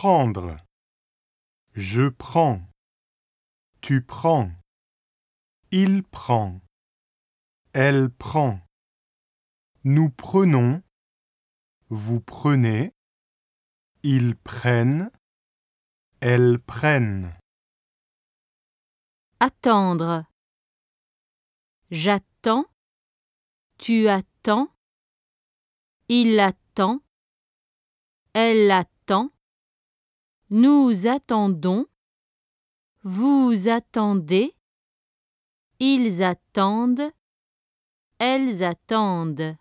Prendre. Je prends. Tu prends. Il prend. Elle prend. Nous prenons. Vous prenez. Ils prennent. Elles prennent. Attendre. J'attends. Tu attends. Il attend. Elle attend. Nous attendons. Vous attendez. Ils attendent. Elles attendent.